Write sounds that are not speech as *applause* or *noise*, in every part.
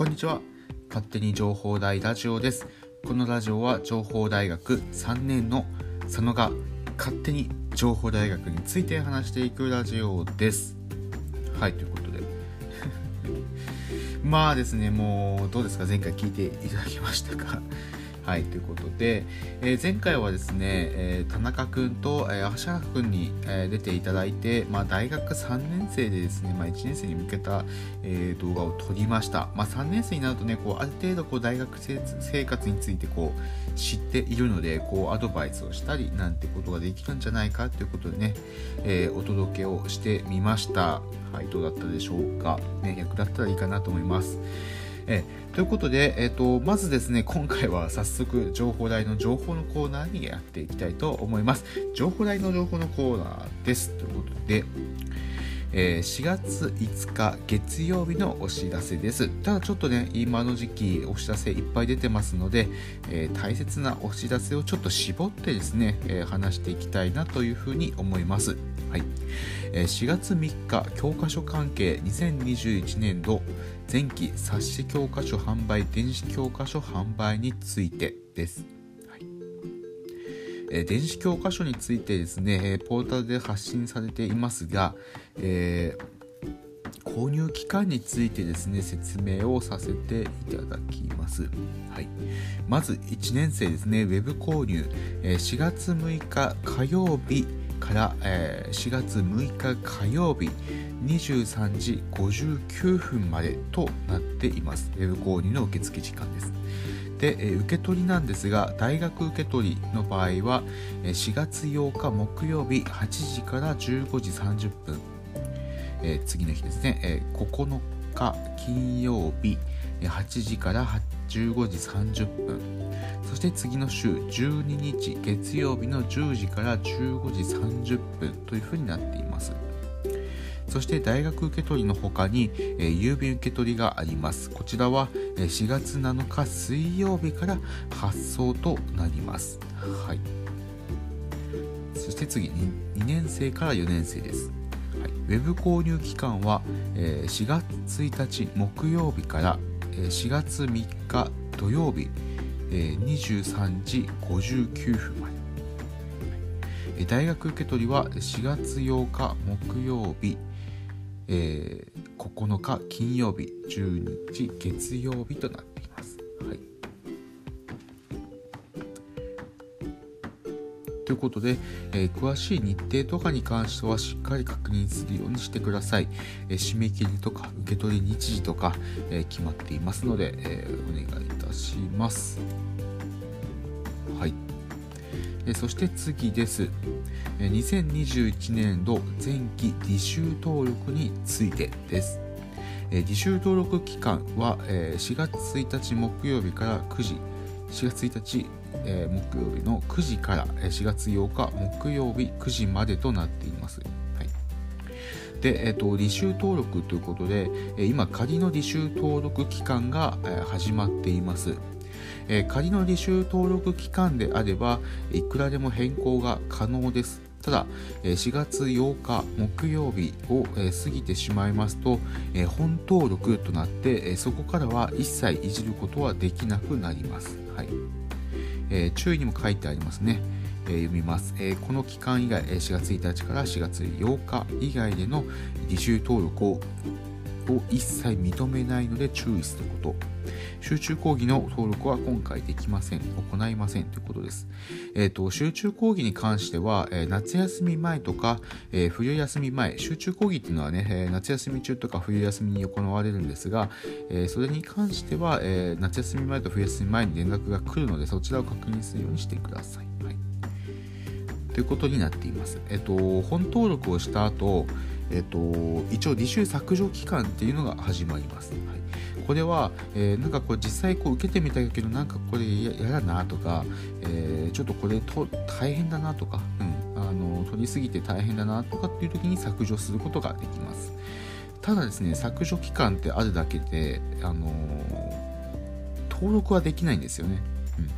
こんにちは。勝手に情報大ラジオです。このラジオは情報大学3年の佐野が勝手に情報大学について話していくラジオです。はいということで。*laughs* まあですねもうどうですか？前回聞いていただきましたか？はい、ということで、えー、前回はですね、えー、田中君と、えー、橋原君に、えー、出ていただいて、まあ、大学3年生でですね、まあ、1年生に向けた、えー、動画を撮りました。まあ、3年生になるとね、こうある程度こう大学生活についてこう知っているので、こうアドバイスをしたりなんてことができるんじゃないかということでね、えー、お届けをしてみました。はい、どうだったでしょうか。ね、役立ったらいいかなと思います。えということで、えーと、まずですね今回は早速情報台の情報のコーナーにやっていきたいと思います。情報台の情報のコーナーです。ということでえー、4月5日月曜日のお知らせです。ただちょっとね、今の時期お知らせいっぱい出てますので、えー、大切なお知らせをちょっと絞ってですね、えー、話していきたいなというふうに思います。はい。え4月3日、教科書関係2021年度前期冊子教科書販売、電子教科書販売についてです。え電子教科書についてですね、ポータルで発信されていますが、えー、購入期間についてですね、説明をさせていただきます。はい、まず1年生ですね、ウェブ購入、え4月6日火曜日から、え4月6日火曜日23時59分までとなっています。ウェブ購入の受付時間です。で、え受け取りなんですが大学受け取りの場合は4月8日木曜日8時から15時30分、え、次の日ですね、え、9日金曜日8時から15時30分。そして次の週12日月曜日の10時から15時30分というふうになっています。そして大学受け取りの他に、えー、郵便受け取りがあります。こちらは、え4月7日水曜日から発送となります。はい。そして次 2, 2年生から4年生です。はい、ウェブ購入期間は、えー、4月1日木曜日から、えー、4月3日土曜日、えー、23時59分まで。大学受け取りは4月8日木曜日、えー、9日金曜日12日月曜日となっています。はい、ということで、えー、詳しい日程とかに関してはしっかり確認するようにしてください。えー、締め切りとか受け取り日時とか、え決まっていますので、えお願いいたします。はい。えそして次です。2021年度前期履修登録についてです。履修登録期間は4月1日木曜日から9時、4月1日木曜日の9時から4月8日木曜日9時までとなっています。で、えっと、履修登録ということで、今、仮の履修登録期間が始まっています。仮の履修登録期間であればいくらでも変更が可能です。ただ、4月8日木曜日を過ぎてしまいますと、本登録となって、そこからは一切いじることはできなくなります。はいえ注意にも書いてありますね。読みます、この期間以外、4月1日から4月8日以外での履修登録をを一切認めないので注意すること。集中講義の登録は今回できません。行いませんということです。えっ、ー、と、集中講義に関しては、えー、夏休み前とか、えー、冬休み前、集中講義っていうのはね、え夏休み中とか冬休みに行われるんですが、えそれに関しては、え夏休み前と冬休み前に連絡が来るので、そちらを確認するようにしてください。はい。ということになっています。えっ、と、本登録をした後、えっ、と、一応履修削除期間っていうのが始まります。はい、これは、えー、なんかこう実際こう受けてみたけどなんかこれ嫌だなとか、えー、ちょっとこれと大変だなとか、うん、あの取りすぎて大変だなとかっていう時に削除することができます。ただですね、削除期間ってあるだけで、あの登録はできないんですよね。うん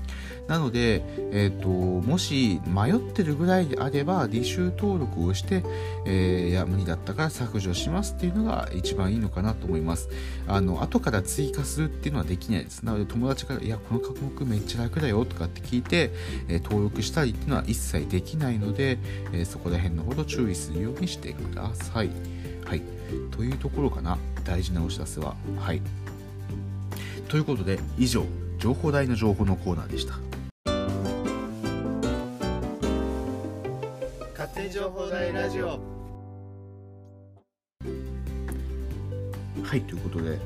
なので、えーと、もし迷ってるぐらいであれば履修登録をして、えー、いや無理だったから削除しますっていうのが一番いいのかなと思います。あの後から追加するっていうのはできないです。なので友達から「いやこの科目めっちゃ楽だよ」とかって聞いて、えー、登録したりっていうのは一切できないので、えー、そこら辺のほど注意するようにしてください。はい。というところかな。大事なお知らせは。はい。ということで以上情報台の情報のコーナーでした。勝手情報大ラジオ。はいということで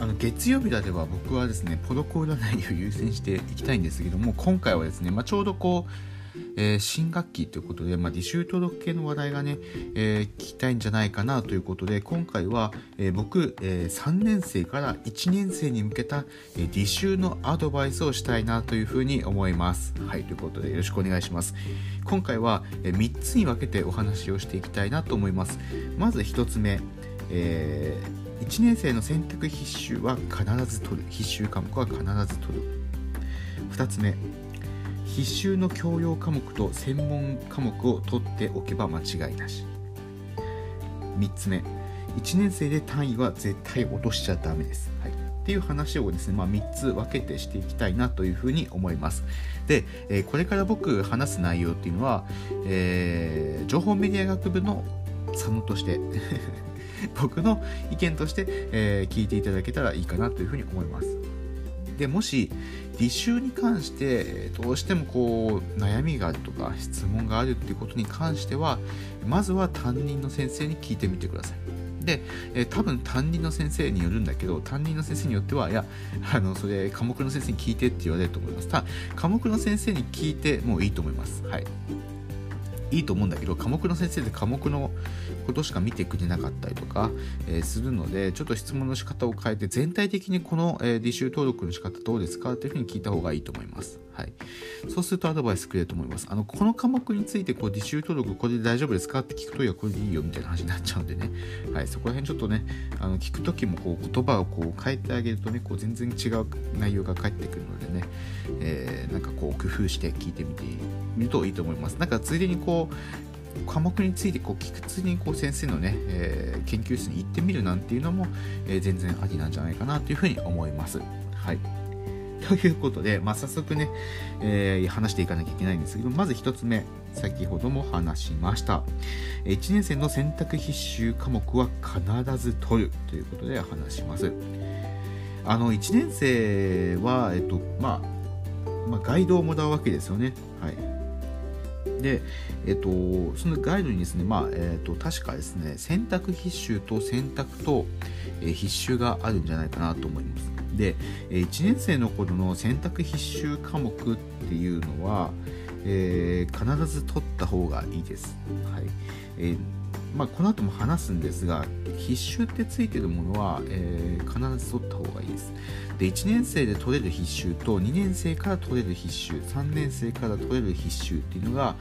あの月曜日では僕はですねポロコー占いを優先していきたいんですけども今回はですね、まあ、ちょうどこうえー、新学期ということで、まあ、履修登録系の話題がね、えー、聞きたいんじゃないかなということで、今回は、えー、僕、え3年生から1年生に向けた、え履修のアドバイスをしたいなというふうに思います。はい、ということでよろしくお願いします。今回は、え3つに分けてお話をしていきたいなと思います。まず1つ目、え1年生の選択必修は必ず取る。必修科目は必ず取る。2つ目、必修の教養科目と専門科目を取っておけば間違いなし。3つ目。1年生で単位は絶対落としちゃダメです、はい、っていう話をですね、まあ、3つ分けてしていきたいなというふうに思います。で、えー、これから僕話す内容っていうのは、えー、情報メディア学部の佐野として *laughs* 僕の意見として、えー、聞いていただけたらいいかなというふうに思います。でもし履修に関してどうしてもこう悩みがあるとか質問があるっていうことに関してはまずは担任の先生に聞いてみてください。で、え、多分担任の先生によるんだけど担任の先生によってはいやあのそれ科目の先生に聞いてって言われると思います。ただ科目の先生に聞いてもいいと思います。はい。いいと思うんだけど科目の先生で科目のことしか見てくれなかったりとか、えー、するのでちょっと質問の仕方を変えて全体的にこの、え、履修登録の仕方どうですかっていうふうに聞いた方がいいと思います。はい、そうするとアドバイスくれると思います。あのこの科目についてこう履修登録これで大丈夫ですか？って聞くといやこれでいいよみたいな話になっちゃうんでね、はい、そこら辺ちょっとねあの聞く時もこう言葉をこう変えてあげるとねこう全然違う内容が返ってくるのでね、えー、なんかこう工夫して聞いてみてみるといいと思います。なんかついでにこう科目についてこう聞くついにこう先生のね、えー、研究室に行ってみるなんていうのも、えー、全然ありなんじゃないかなというふうに思います。はい。ということで、まあ、早速ね、えー、話していかなきゃいけないんですけど、まず1つ目、先ほども話しました。1年生の選択必修科目は必ず取るということで話します。あの、1年生は、えっと、まあ、まあ、ガイドをもらうわけですよね。はい。で、えっと、そのガイドにですね、まあ、えっと、確かですね、選択必修と選択と、えー、必修があるんじゃないかなと思います。で、1年生の頃の選択必修科目っていうのは、えー、必ず取った方がいいです。はいえーまあ、この後も話すんですが必修ってついてるものは、えー、必ず取った方がいいです。で1年生で取れる必修と2年生から取れる必修3年生から取れる必修っていうのが、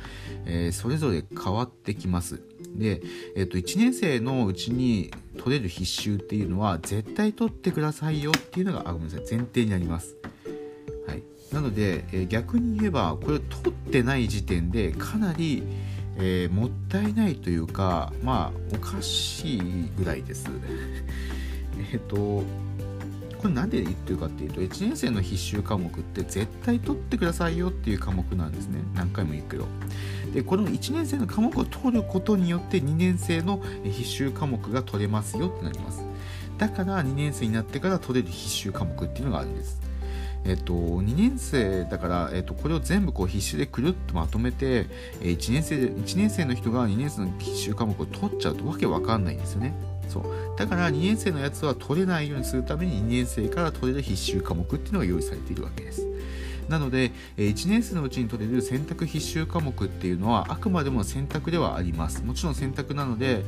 えー、それぞれ変わってきます。で、えっと、1年生のうちに取れる必修っていうのは絶対取ってくださいよっていうのがあごめんなさい前提になります。はい、なので、えー、逆に言えばこれを取ってない時点でかなり、えー、もったいないというかまあおかしいぐらいです。*laughs* えっとこれ何で言ってるかっていうと1年生の必修科目って絶対取ってくださいよっていう科目なんですね。何回も言うけど。でこの1年生の科目を取ることによって2年生の必修科目が取れますよってなります。だから2年生になってから取れる必修科目っていうのがあるんです。えっと、2年生だから、えっと、これを全部こう必修でくるっとまとめて、1年生1年生の人が2年生の必修科目を取っちゃうとわけわかんないんですよね。そうだから2年生のやつは取れないようにするために2年生から取れる必修科目っていうのが用意されているわけです。なので、1年生のうちに取れる選択必修科目っていうのはあくまでも選択ではあります。もちろん選択なので、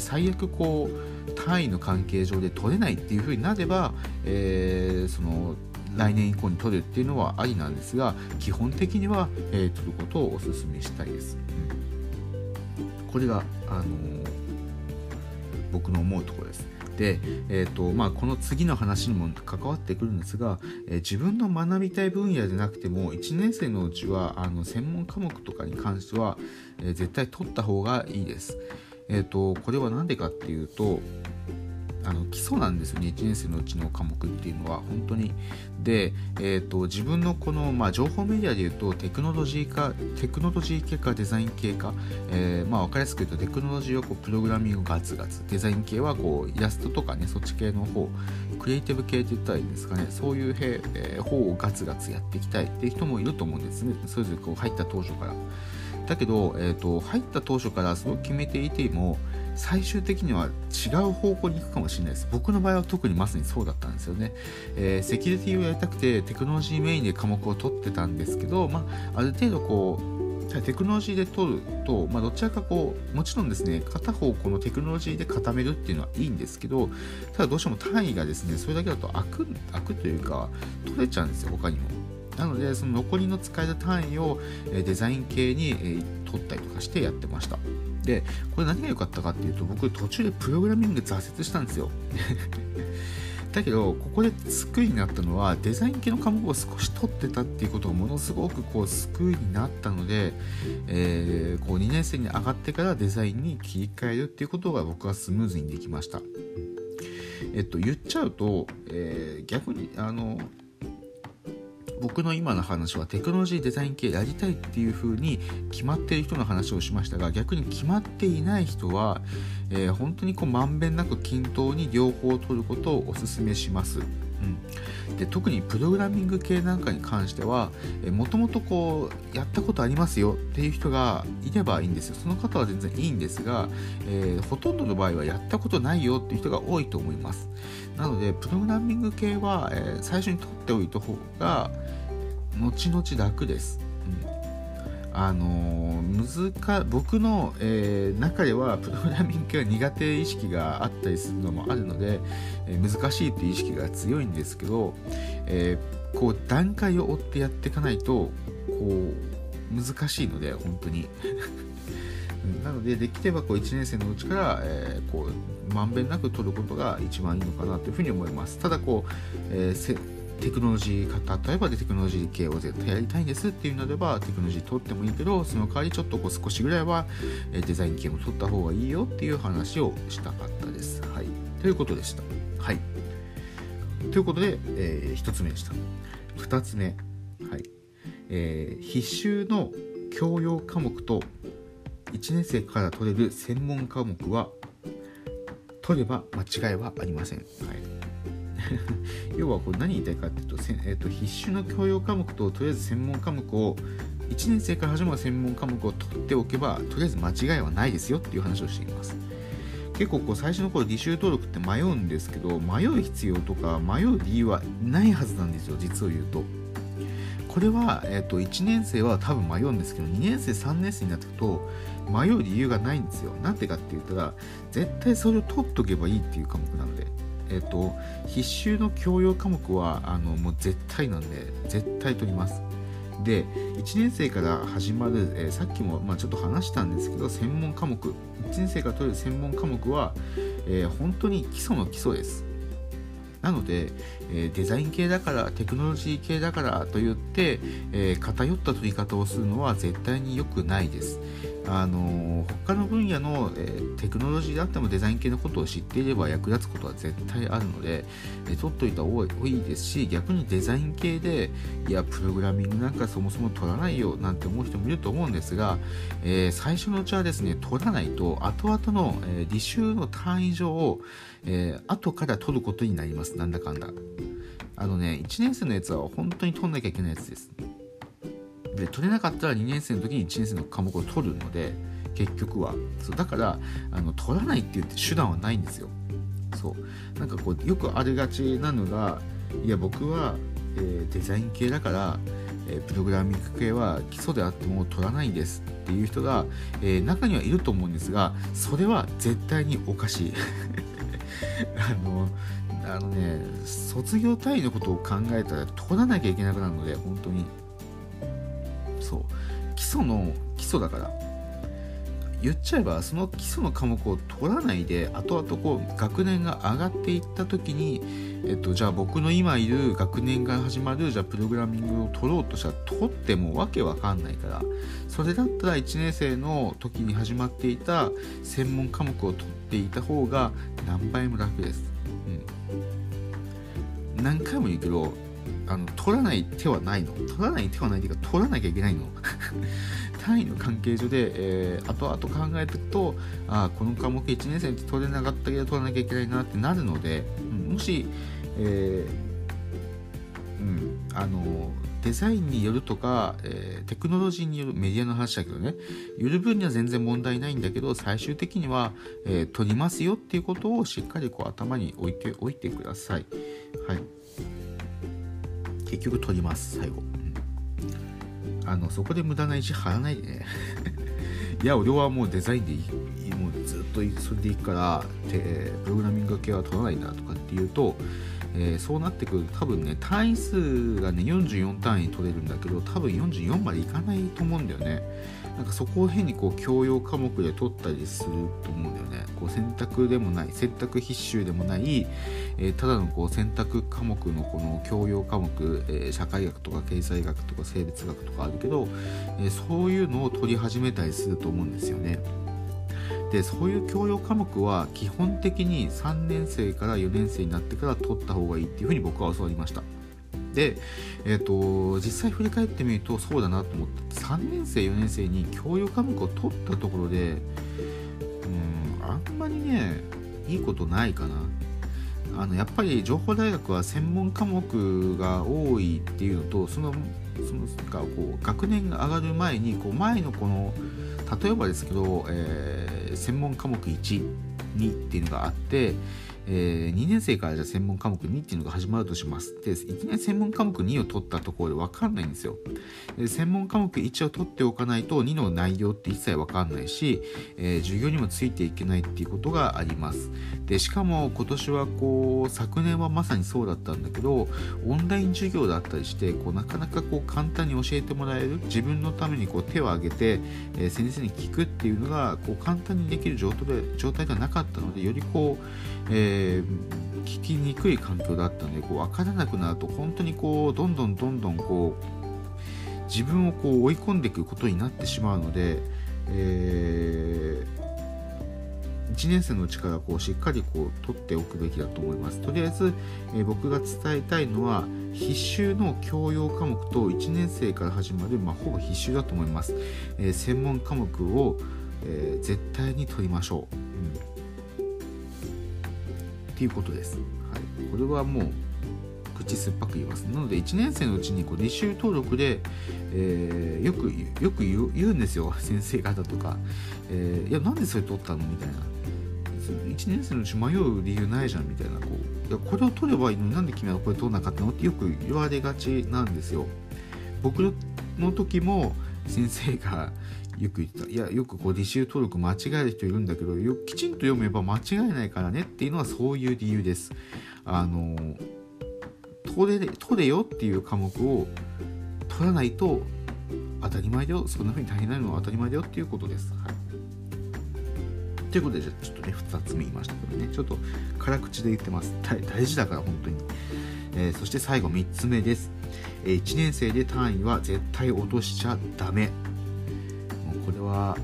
最悪こう単位の関係上で取れないっていうふうになれば、えー、その来年以降に取るっていうのはありなんですが基本的には、えー、取ることをお勧めしたいです。うん、これが、あのー、僕の思うところです。で、えーとまあ、この次の話にも関わってくるんですが、えー、自分の学びたい分野でなくても1年生のうちはあの専門科目とかに関しては、えー、絶対取った方がいいです。えーと、これは何でかっていうとあの基礎なんですよね。1年生のうちの科目っていうのは本当に。で、えーと、自分のこの、まあ、情報メディアでいうとテクノロジーかテクノロジー系かデザイン系か、えー、まあ、分かりやすく言うとテクノロジーはこうプログラミングガツガツデザイン系はこうイラストとかねそっち系の方クリエイティブ系って言ったらいいんですかね。そういう、えー、方をガツガツやっていきたい。っていう人もいると思うんですね。それぞれこう入った当初から。だけど、えーと入った当初からそう決めていても最終的には違う方向に行くかもしれないです。僕の場合は特にまさにそうだったんですよね、えー、セキュリティをやりたくてテクノロジーメインで科目を取ってたんですけど、まあ、ある程度こうテクノロジーで取ると、まあ、どちらかこうもちろんですね片方このテクノロジーで固めるっていうのはいいんですけどただどうしても単位がですねそれだけだと開く開くというか取れちゃうんですよ他にも。なのでその残りの使える単位をデザイン系に取ったりとかしてやってました。でこれ何が良かったかっていうと僕途中でプログラミング挫折したんですよ *laughs* だけどここで救いになったのはデザイン系の科目を少し取ってたっていうことがものすごくこう救いになったので、えー、こう2年生に上がってからデザインに切り替えるっていうことが僕はスムーズにできました。えっと、言っちゃうと、えー、逆にあの僕の今の話はテクノロジーデザイン系やりたいっていう風に決まっている人の話をしましたが逆に決まっていない人は、えー、本当にこうまんべんなく均等に両方を取ることをお勧めします。うん、で特にプログラミング系なんかに関してはもともとこうやったことありますよっていう人がいればいいんですよ。その方は全然いいんですが、えー、ほとんどの場合はやったことないよっていう人が多いと思います。なのでプログラミング系は、えー、最初に取っておいた方が後々楽です、うん、あのー、難僕の、えー、中ではプログラミング系は苦手意識があったりするのもあるので、えー、難しいっていう意識が強いんですけど、えこう段階を追ってやっていかないとこう難しいので本当に。*laughs* なので、できればこう1年生のうちから、えー、こうまんべんなく取ることが一番いいのかなというふうに思います。ただこう、えー、テクノロジー型例えばでテクノロジー系を絶対やりたいんですっていうのであればテクノロジー取ってもいいけどその代わりちょっとこう少しぐらいはデザイン系も取った方がいいよっていう話をしたかったです。はい、ということでした。はい、ということで、えー、1つ目でした。2つ目、はいえー、必修の教養科目と1年生から取れる専門科目は取れば間違いはありません。はい *laughs* 要はこれ何言いたいかっていうと,、えーと、必修の教養科目ととりあえず専門科目を1年生から始まる専門科目を取っておけばとりあえず間違いはないですよっていう話をしています。結構こう最初の頃履修登録って迷うんですけど迷う必要とか迷う理由はないはずなんですよ実を言うと。これは、えーと、1年生は多分迷うんですけど2年生3年生になってくと迷う理由がないんですよ。なんでかって言ったら絶対それを取っとけばいいっていう科目なので。えっ、と必修の教養科目はあのもう絶対なんで絶対取ります。で1年生から始まる、えー、さっきも、まあ、ちょっと話したんですけど専門科目。1年生から取る専門科目は、えー、本当に基礎の基礎です。なので、えー、デザイン系だからテクノロジー系だからといって、えー、偏った取り方をするのは絶対に良くないです。あの他の分野の、えー、テクノロジーであってもデザイン系のことを知っていれば役立つことは絶対あるので、えー、取っといた方がいいですし逆にデザイン系でいやプログラミングなんかそもそも取らないよなんて思う人もいると思うんですが、えー、最初のうちはですね取らないと後々の、え履修の単位上を、え後から取ることになります。なんだかんだ。あのね1年生のやつは本当に取んなきゃいけないやつです。で取れなかったら2年生の時に1年生の科目を取るので結局は。そうだからあの取らないって言って手段はないんですよ。そう。なんかこうよくありがちなのがいや僕は、えー、デザイン系だから、えー、プログラミング系は基礎であっても取らないんですっていう人が、えー、中にはいると思うんですがそれは絶対におかしい。*laughs* あのあのね卒業単位のことを考えたら取らなきゃいけなくなるので本当に。基礎の基礎だから。言っちゃえばその基礎の科目を取らないで後々こう学年が上がっていった時に、えっと、じゃあ僕の今いる学年が始まるじゃあプログラミングを取ろうとしたら取ってもわけわかんないから。それだったら1年生の時に始まっていた専門科目を取っていた方が何倍も楽です。うん、何回も言うけどあの取らない手はないの。取らない手はないっていうか取らなきゃいけないの。*laughs* 単位の関係上で、えー、後々考えていくとあこの科目1年生って取れなかったけど取らなきゃいけないなってなるので、うん、もし、えー、うん、あのデザインによるとか、えー、テクノロジーによるメディアの話だけどねよる分には全然問題ないんだけど最終的には、えー、取りますよっていうことをしっかりこう頭に置いておいてください。はい。結局取ります最後。うん。あのそこで無駄な石張らないでね。*laughs* いや俺はもうデザインでいいもうずっとそれでいくからでプログラミング系は取らないんだとかっていうと、えー、そうなってくると多分ね単位数がね44単位取れるんだけど多分44までいかないと思うんだよね。なんかそこを変にこう教養科目で取ったりすると思うんだよね。こう選択でもない選択必修でもない、えー、ただのこう選択科目のこの教養科目、えー、社会学とか経済学とか生物学とかあるけど、え、そういうのを取り始めたりすると思うんですよね。でそういう教養科目は基本的に3年生から4年生になってから取った方がいいっていうふうに僕は教わりました。で、えーと、実際振り返ってみるとそうだなと思って3年生4年生に教養科目を取ったところでうんあんまりねいいことないかな。あのやっぱり情報大学は専門科目が多いっていうのとそのそのかこう学年が上がる前にこう前のこの例えばですけど、えー、専門科目1、2っていうのがあって、えー、2年生からじゃ専門科目2っていうのが始まるとします。で、いきなり専門科目2を取ったところで分かんないんですよ。で専門科目1を取っておかないと2の内容って一切分かんないし、えー、授業にもついていけないっていうことがあります。で、しかも今年はこう、昨年はまさにそうだったんだけど、オンライン授業だったりして、こうなかなかこう簡単に教えてもらえる、自分のためにこう手を挙げて、えー、先生に聞くっていうのがこう簡単にできる状態で状態ではなかったので、よりこう、えー、聞きにくい環境だったのでこう分からなくなると本当にこうどんどんどんどんこう自分をこう追い込んでいくことになってしまうので、えー、1年生のうちからこうしっかりこう取っておくべきだと思います。とりあえず、えー、僕が伝えたいのは必修の教養科目と1年生から始まる、まあ、ほぼ必修だと思います。え、専門科目を、え絶対に取りましょう。うんっていうことです。はい、これはもう口酸っぱく言います。なので1年生のうちにこう履修登録で、えー、よくよく言うんですよ。先生方とか、えー、いやなんでそれ取ったのみたいな。1年生のうち迷う理由ないじゃんみたいな。こういやこれを取ればいいのになんで君はこれ取らなかったのってよく言われがちなんですよ。僕の時も先生がよく言ってた。いやよくこう履修登録間違える人いるんだけどよきちんと読めば間違えないからねっていうのはそういう理由です。あの取れ取れよっていう科目を取らないと当たり前だよ。そんな風に大変なのは当たり前だよっていうことです、はい、ということでじゃちょっとね2つ目言いましたけどね。ちょっと辛口で言ってます。*laughs* 大事だから本当に、えー、そして最後3つ目です、えー、1年生で単位は絶対落としちゃダメ。は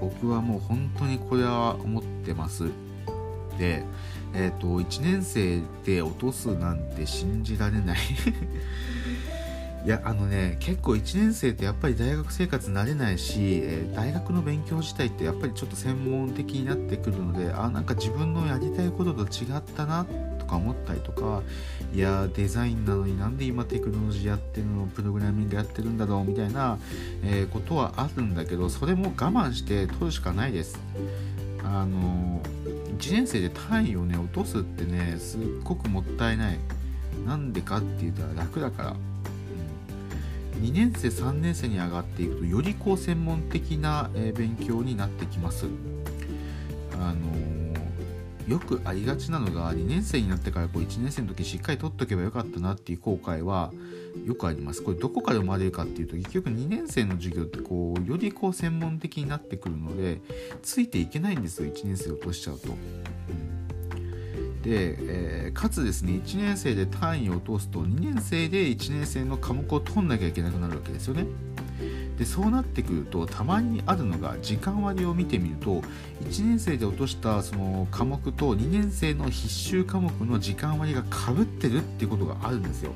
僕はもう本当にこれは思ってます。でえっ、ー、と1年生で落とすなんて信じられない。*laughs* いやあのね結構1年生ってやっぱり大学生活慣れないし、え、大学の勉強自体ってやっぱりちょっと専門的になってくるのであなんか自分のやりたいことと違ったなとか思ったりとかいやデザインなのになんで今テクノロジーやってるのプログラミングやってるんだろうみたいな、えー、ことはあるんだけどそれも我慢して取るしかないです。あの1年生で単位をね落とすってねすっごくもったいない。なんでかって言ったら楽だから。2年生3年生に上がっていくとよりこう専門的な、勉強になってきます。あのよくありがちなのが2年生になってからこう1年生の時しっかり取っとけばよかったなっていう後悔はよくありますこれどこから生まれるかっていうと結局2年生の授業ってこうよりこう専門的になってくるのでついていけないんですよ1年生落としちゃうと。で、えー、かつですね1年生で単位を落とすと2年生で1年生の科目を取んなきゃいけなくなるわけですよね。でそうなってくるとたまにあるのが時間割を見てみると1年生で落としたその科目と2年生の必修科目の時間割がかぶってるっていうことがあるんですよ。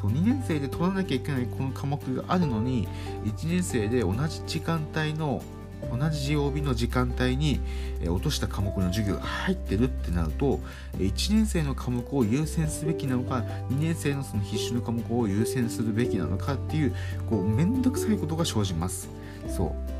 そう2年生で取らなきゃいけないこの科目があるのに1年生で同じ時間帯の同じ曜日の時間帯に落とした科目の授業が入ってるってなると1年生の科目を優先すべきなのか2年生のその必修の科目を優先するべきなのかっていうこう面倒くさいことが生じます。そう。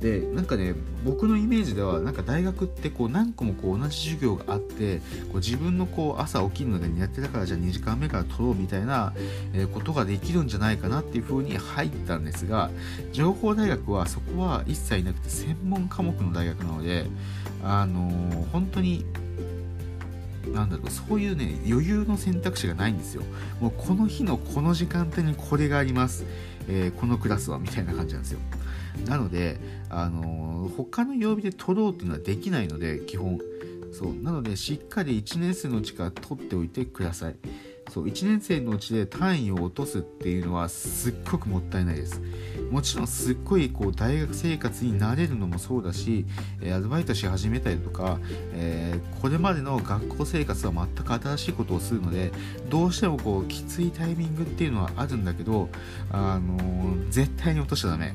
でなんかね僕のイメージではなんか大学ってこう何個もこう同じ授業があってこう自分のこう朝起きるので苦手だからじゃあ2時間目から取ろうみたいな、えことができるんじゃないかなっていう風に入ったんですが情報大学はそこは一切なくて専門科目の大学なのであのー、本当になんだろうそういうね余裕の選択肢がないんですよ。もうこの日のこの時間帯にこれがあります、えー、このクラスはみたいな感じなんですよ。なので、あの他の曜日で取ろうっていうのはできないので基本。そう。なのでしっかり1年生のうちから取っておいてください。そう。1年生のうちで単位を落とすっていうのはすっごくもったいないです。もちろんすっごいこう大学生活に慣れるのもそうだしアルバイトし始めたりとか、えー、これまでの学校生活は全く新しいことをするのでどうしてもこうきついタイミングっていうのはあるんだけど、あのー、絶対に落としちゃダメ。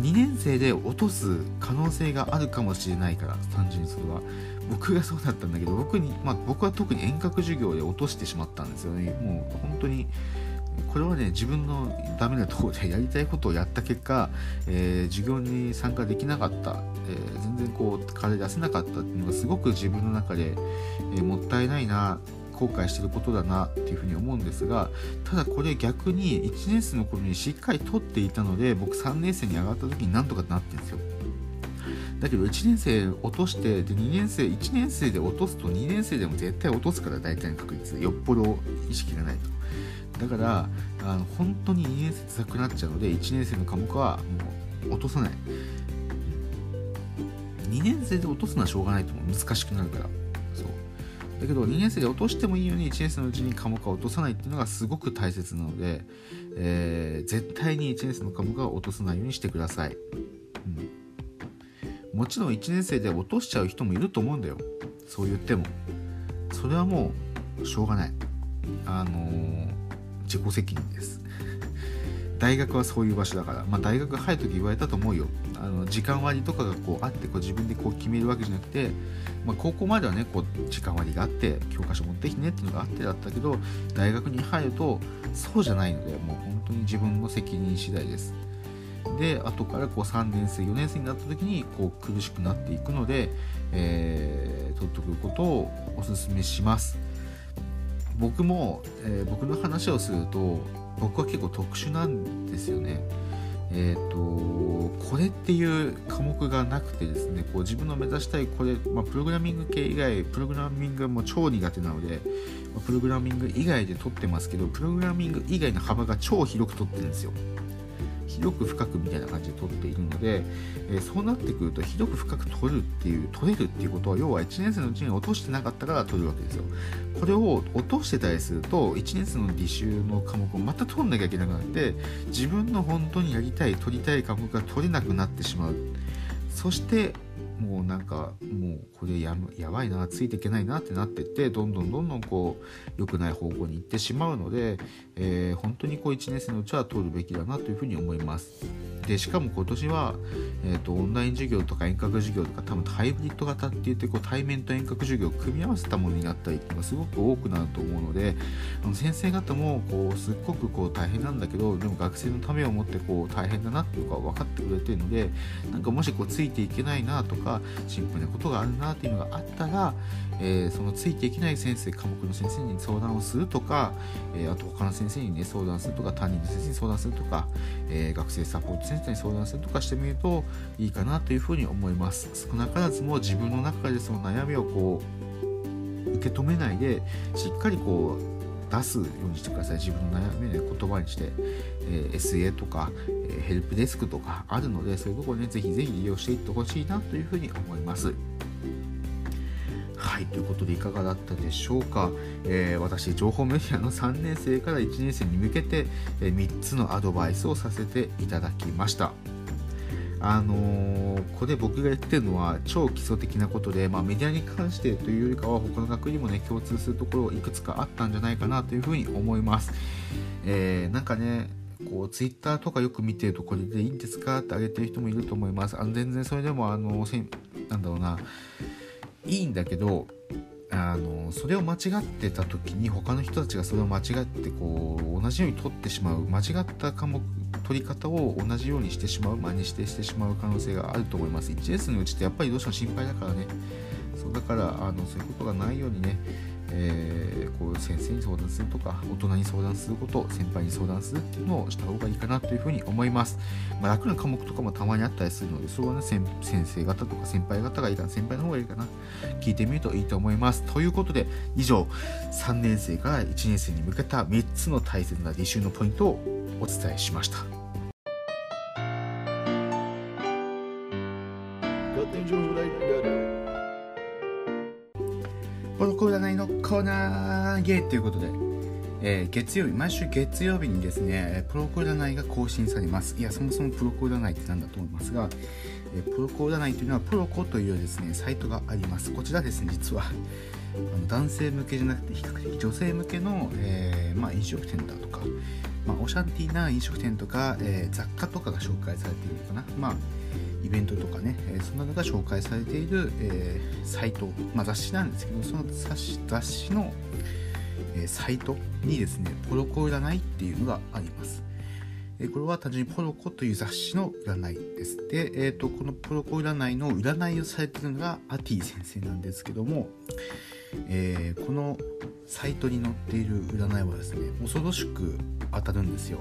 2年生で落とす可能性があるかもしれないから単純にそれは。僕がそうだったんだけど僕に、まあ、僕は特に遠隔授業で落としてしまったんですよね。もう本当にこれはね自分のダメなところで *laughs* やりたいことをやった結果、えー、授業に参加できなかった、えー、全然こう金出せなかったっていうのがすごく自分の中で、えー、もったいないな。後悔してることだなっていうふうに思うんですがただこれ逆に1年生の頃にしっかり取っていたので僕3年生に上がった時になんとかなってるんですよ。だけど1年生落としてで2年生1年生で落とすと2年生でも絶対落とすから大体の確率。よっぽど意識がないと。だからあの本当に2年生辛くなっちゃうので1年生の科目はもう落とさない。2年生で落とすのはしょうがないと思う。難しくなるから。だけど2年生で落としてもいいように1年生のうちに科目は落とさないっていうのがすごく大切なので、えー、絶対に1年生の科目は落とさないようにしてください、うん、もちろん1年生で落としちゃう人もいると思うんだよ。そう言っても。それはもうしょうがない。あのー、自己責任です。大学はそういう場所だから、まあ、大学入る時言われたと思うよ。あの時間割とかがこうあってこう自分でこう決めるわけじゃなくて、まあ、高校まではねこう時間割があって教科書持ってきてねっていうのがあってだったけど大学に入るとそうじゃないのでもう本当に自分の責任次第です。で後からこう3年生4年生になった時にこう苦しくなっていくので、えー、取っておくことをおすすめします。僕も、えー、僕の話をすると僕は結構特殊なんですよね。えーと、これっていう科目がなくてですねこう自分の目指したいこれ、まあ、プログラミング系以外プログラミングはもう超苦手なので、まあ、プログラミング以外で取ってますけどプログラミング以外の幅が超広く取ってるんですよ。広く深くみたいな感じで取っているので、えー、そうなってくると広く深く取るっていう取れるっていうことは要は1年生のうちに落としてなかったから取るわけですよ。これを落としてたりすると1年生の履修の科目をまた取んなきゃいけなくなって自分の本当にやりたい取りたい科目が取れなくなってしまう。そしてもうなんかもうこれややばいなついていけないなってなってってどんどんどんどんこう良くない方向に行ってしまうので、えー、本当にこう1年生のうちは通るべきだなというふうに思います。でしかも今年は、えーと、オンライン授業とか遠隔授業とか多分ハイブリッド型って言ってこう対面と遠隔授業を組み合わせたものになったりっていうのがすごく多くなると思うのであの先生方もこうすっごくこう大変なんだけどでも学生のためを思ってこう大変だなっていうか分かってくれてるのでなんかもしこうついていけないなとかか心配なことがあるなっていうのがあったら、えー、そのついていけない先生科目の先生に相談をするとか、えー、あと他の先生にね相談するとか担任の先生に相談するとか、えー、学生サポートセンターに相談するとかしてみるといいかなというふうに思います。少なからずも自分の中でその悩みをこう受け止めないでしっかりこう出すようにしてください。自分の悩みを、ね、言葉にして、えー、SA とか、えー、ヘルプデスクとかあるのでそういうところねぜひぜひ利用していってほしいなというふうに思います。はいということでいかがだったでしょうか、えー、私情報メディアの3年生から1年生に向けて、え、3つのアドバイスをさせていただきました。あのー、これ僕が言ってるのは超基礎的なことで、まあ、メディアに関してというよりかは他の学にもね共通するところいくつかあったんじゃないかなというふうに思います、えー、なんかねこうツイッターとかよく見てるとこれでいいんですか？ってあげてる人もいると思います。あの全然それでもあのなんだろうな。いいんだけどあのそれを間違ってた時に他の人たちがそれを間違ってこう同じように取ってしまう間違った科目取り方を同じようにしてしまう真にしてしてしまう可能性があると思います。1S のうちってやっぱりどうしても心配だからね。そうだからあのそういうことがないようにねえー、こう先生に相談するとか大人に相談すること先輩に相談するっていうのをした方がいいかなというふうに思います、まあ、楽な科目とかもたまにあったりするのでそれはね先生方とか先輩方がいいかな先輩の方がいいかな聞いてみるといいと思います。ということで以上3年生から1年生に向けた3つの大切な履修のポイントをお伝えしました。ポロコ占いのコーナーゲーということで、えー、月曜日、毎週月曜日にですね、プロコ占いが更新されます。いや、そもそもプロコ占いって何だと思いますが、え、プロコ占いというのはプロコというですね、サイトがあります。こちらですね、実は、あの男性向けじゃなくて、比較的女性向けの、えー、まあ、飲食店だとか、まあ、オシャンティーな飲食店とか、え雑貨とかが紹介されているのかな。まあイベントとかね、えそんなのが紹介されている、え、サイト、まあ、雑誌なんですけどその雑誌雑誌の、え、サイトにですねポロコ占いっていうのがあります。えこれは単純にポロコという雑誌の占いです。で、えーと、このポロコ占いの占いをされているのがアティ先生なんですけども、えー、このサイトに載っている占いはですね恐ろしく当たるんですよ。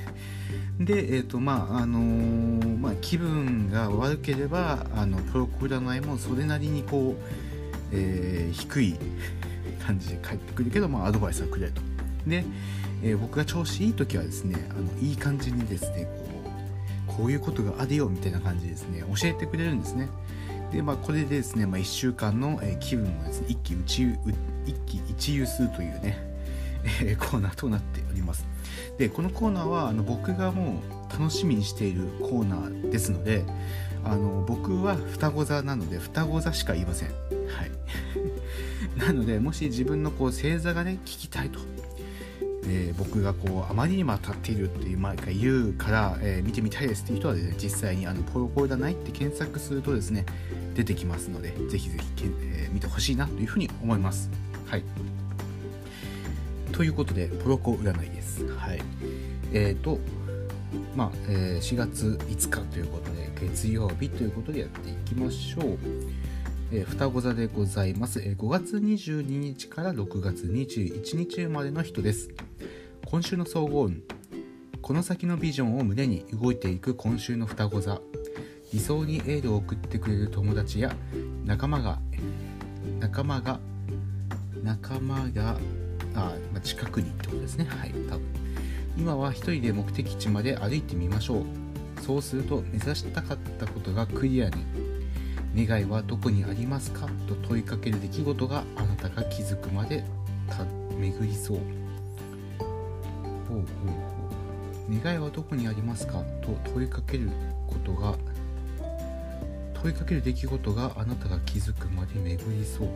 *laughs* で、えーとまああのー、まあ、気分が悪ければあのプロコ占いもそれなりにこう、えー、低い *laughs* 感じで返ってくるけど、まあ、アドバイスはくれと。で、えー、僕が調子いい時はですねあのいい感じにですねこうこういうことがあるよみたいな感じでですね教えてくれるんですね。で、まあ、これでですね、まあ、1週間の、え気分をですね一喜一喜一憂するというね、えコーナーとなっております。でこのコーナーはあの僕がもう楽しみにしているコーナーですのであの僕は双子座なので双子座しか言いません。はい。*laughs* なのでもし自分のこう星座がね聞きたいと、えー、僕がこうあまりにも当たっているっていう毎回言うから、えー、見てみたいですっていう人はですね実際にあのポロコーないって検索するとですね出てきますのでぜひぜひ、えー、見てほしいなというふうに思います。はい。ということでポロコ占いですはい。えっ、ー、と、まあ、えー、4月5日ということで、月曜日ということでやっていきましょう。えー、双子座でございます、えー。5月22日から6月21日生まれの人です。今週の総合運。この先のビジョンを胸に動いていく今週の双子座。理想にエールを送ってくれる友達や仲間が、仲間が、仲間があまあ、近くにってことですね。はい多分。今は一人で目的地まで歩いてみましょう。そうすると目指したかったことがクリアに。願いはどこにありますか？と問いかける出来事があなたが気づくまで巡りそう。ほうほうほう。願いはどこにありますか？と問いかけることが問いかける出来事があなたが気づくまで巡りそう。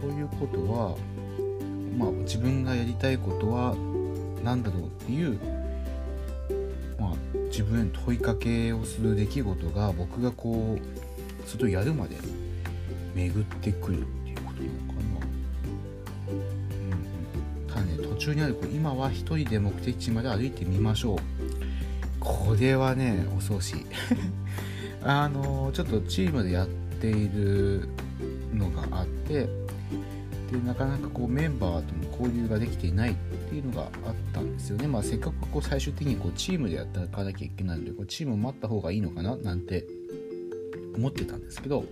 ということはまあ、自分がやりたいことは何だろうっていう、まあ、自分への問いかけをする出来事が僕がこうそれをやるまで巡ってくるっていうことなのかな。うん、ただね途中にある今は一人で目的地まで歩いてみましょうこれはね恐ろしいあのちょっとチームでやっているのがあってでなかなかこうメンバーとの交流ができていないっていうのがあったんですよね。まあ、せっかくこう最終的にこうチームでやっていかなきゃいけないのでこうチームを待った方がいいのかななんて思ってたんですけど、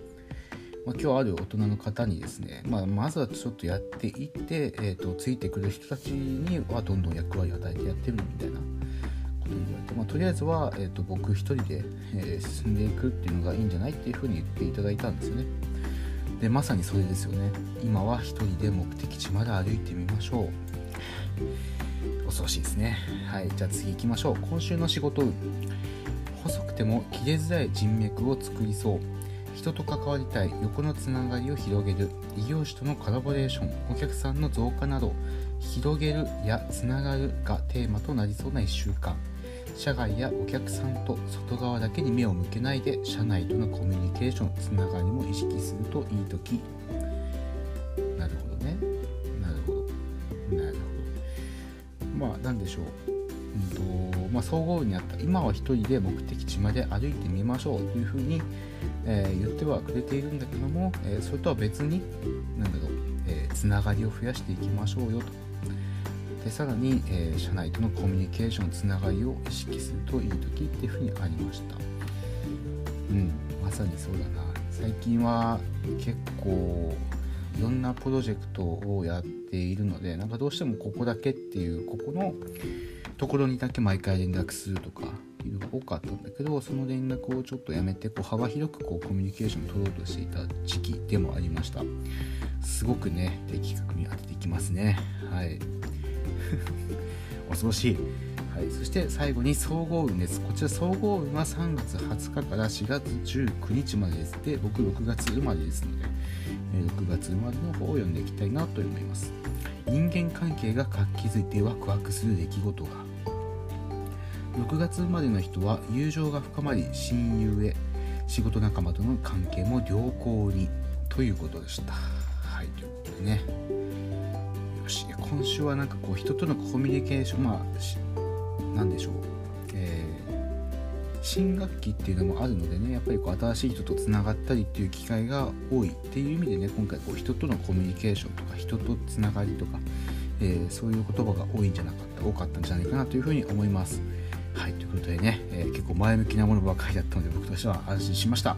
まあ、今日ある大人の方にですね、まあ、まずはちょっとやっていって、えーと、ついてくる人たちにはどんどん役割を与えてやってるみたいなことに言われて、まあ、とりあえずは、えーと、僕一人で、えー、進んでいくっていうのがいいんじゃないっていうふうに言っていただいたんですよね。でまさにそれですよね。今は一人で目的地まで歩いてみましょう。恐ろしいですね。はいじゃあ次行きましょう。今週の仕事運。細くても切れづらい人脈を作りそう。人と関わりたい。横のつながりを広げる。異業種とのコラボレーション。お客さんの増加など。広げるやつながるがテーマとなりそうな1週間。社外やお客さんと外側だけに目を向けないで社内とのコミュニケーションつながりも意識するといい時。なるほどね。なるほど。なるほど。まあ何でしょう。うんとまあ、総合にあった今は一人で目的地まで歩いてみましょうというふうに、えー、言ってはくれているんだけども、えー、それとは別に何だろう、えー、つながりを増やしていきましょうよと。でさらに、えー、社内とのコミュニケーションつながりを意識するといい時っていうふうにありました。うんまさにそうだな。最近は結構いろんなプロジェクトをやっているのでなんかどうしてもここだけっていうここのところにだけ毎回連絡するとかいうのが多かったんだけどその連絡をちょっとやめてこう幅広くこうコミュニケーションを取ろうとしていた時期でもありました。すごくね的確に当てていきますね。はい。*laughs* 恐ろしい。はい、そして最後に総合運です。こちら総合運は3月20日から4月19日までです。で、僕6月生まれですので、6月生まれの方を読んでいきたいなと思います。人間関係が活気づいてワクワクする出来事が。6月生まれの人は友情が深まり親友へ仕事仲間との関係も良好にということでした。はい、ということでね。今週はなんかこう人とのコミュニケーションまあ何でしょう、えー、新学期っていうのもあるのでねやっぱりこう新しい人とつながったりっていう機会が多いっていう意味でね今回こう人とのコミュニケーションとか人とつながりとか、えー、そういう言葉が多いんじゃなかった多かったんじゃないかなというふうに思います。はい、ということでね、えー、結構前向きなものばかりだったので僕としては安心しました。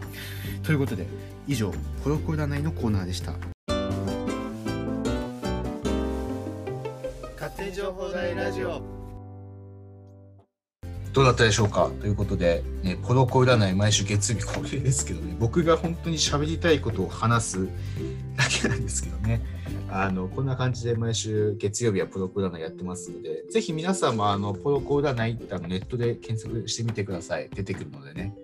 ということで以上コロコロ占いのコーナーでした。どうだったでしょうか？ということで、ね、コロコ占い毎週月曜日恒例ですけどね、僕が本当に喋りたいことを話すだけなんですけどね、あの、こんな感じで毎週月曜日はポロコ占いやってますので、ぜひ皆さんもあの、ポロコ占いってあのネットで検索してみてください。出てくるのでね。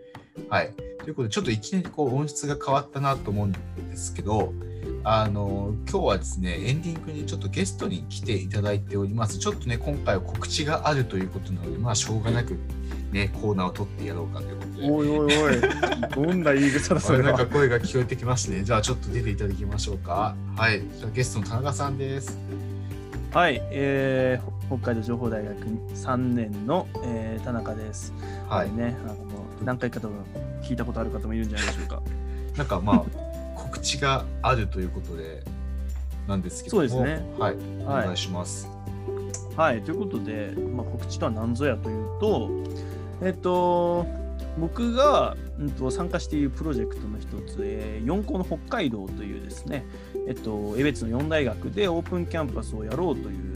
はい。ということで、ちょっといきなりこう音質が変わったなと思うんですけど、あの今日はですねエンディングにちょっとゲストに来ていただいております。ちょっとね今回は告知があるということなのでまあしょうがなくねコーナーを取ってやろうかということで。おいおいおい。*laughs* どんな言い草だ。それなんか声が聞こえてきますね。じゃあちょっと出ていただきましょうか。はい。じゃあゲストの田中さんです。はい、えー、北海道情報大学3年の、えー、田中です。はい。ねあの何回かと聞いたことある方もいるんじゃないでしょうか。*laughs* なんかまあ告知があるということでなんですけども。そうですね。はい。お願いします。はい、ということで、まあ、告知とは何ぞやというと、えっと、僕が、うん、と参加しているプロジェクトの一つ、えー、四校の北海道というですね、えっと、江別の4大学でオープンキャンパスをやろうという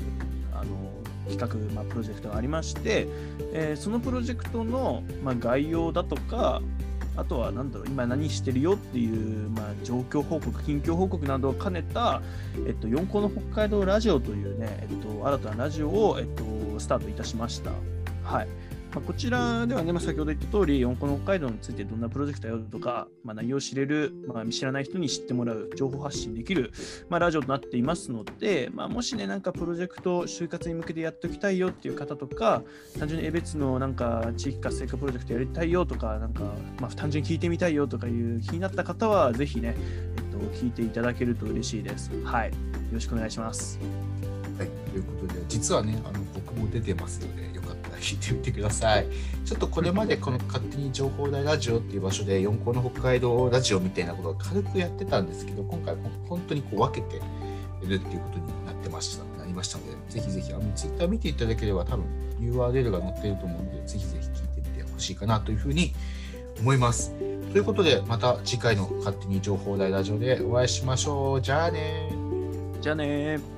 あの企画、まあ、プロジェクトがありまして、えー、そのプロジェクトの、まあ、概要だとか、あとは何だろう今何してるよっていう、まあ、状況報告近況報告などを兼ねた、えっと、4校の北海道ラジオというね、えっと、新たなラジオを、えっと、スタートいたしました。はいまあ、こちらではね、まあ、先ほど言った通り、四校の北海道についてどんなプロジェクトやるとか、まあ、内容を知れる、まあ、知らない人に知ってもらう、情報発信できる、まあ、ラジオとなっていますので、まあ、もしね、なんかプロジェクト、就活に向けてやっておきたいよっていう方とか、単純に江別のなんか地域活性化プロジェクトやりたいよとか、なんか、まあ、単純に聞いてみたいよとかいう気になった方は、ぜひね、えっと、聞いていただけると嬉しいです。はい。よろしくお願いします。はい、ということで、実はね、あの僕も出てますので、よかったら聞いてみてください。ちょっとこれまでこの勝手に情報大ラジオっていう場所で四校の北海道ラジオみたいなことを軽くやってたんですけど、今回本当にこう分けてるっていうことになってました、なりましたので、ぜひぜひあのツイッター見ていただければ多分 URL が載ってると思うので、ぜひぜひ聞いてみてほしいかなというふうに思います。ということで、また次回の勝手に情報大ラジオでお会いしましょう。じゃあねじゃあね。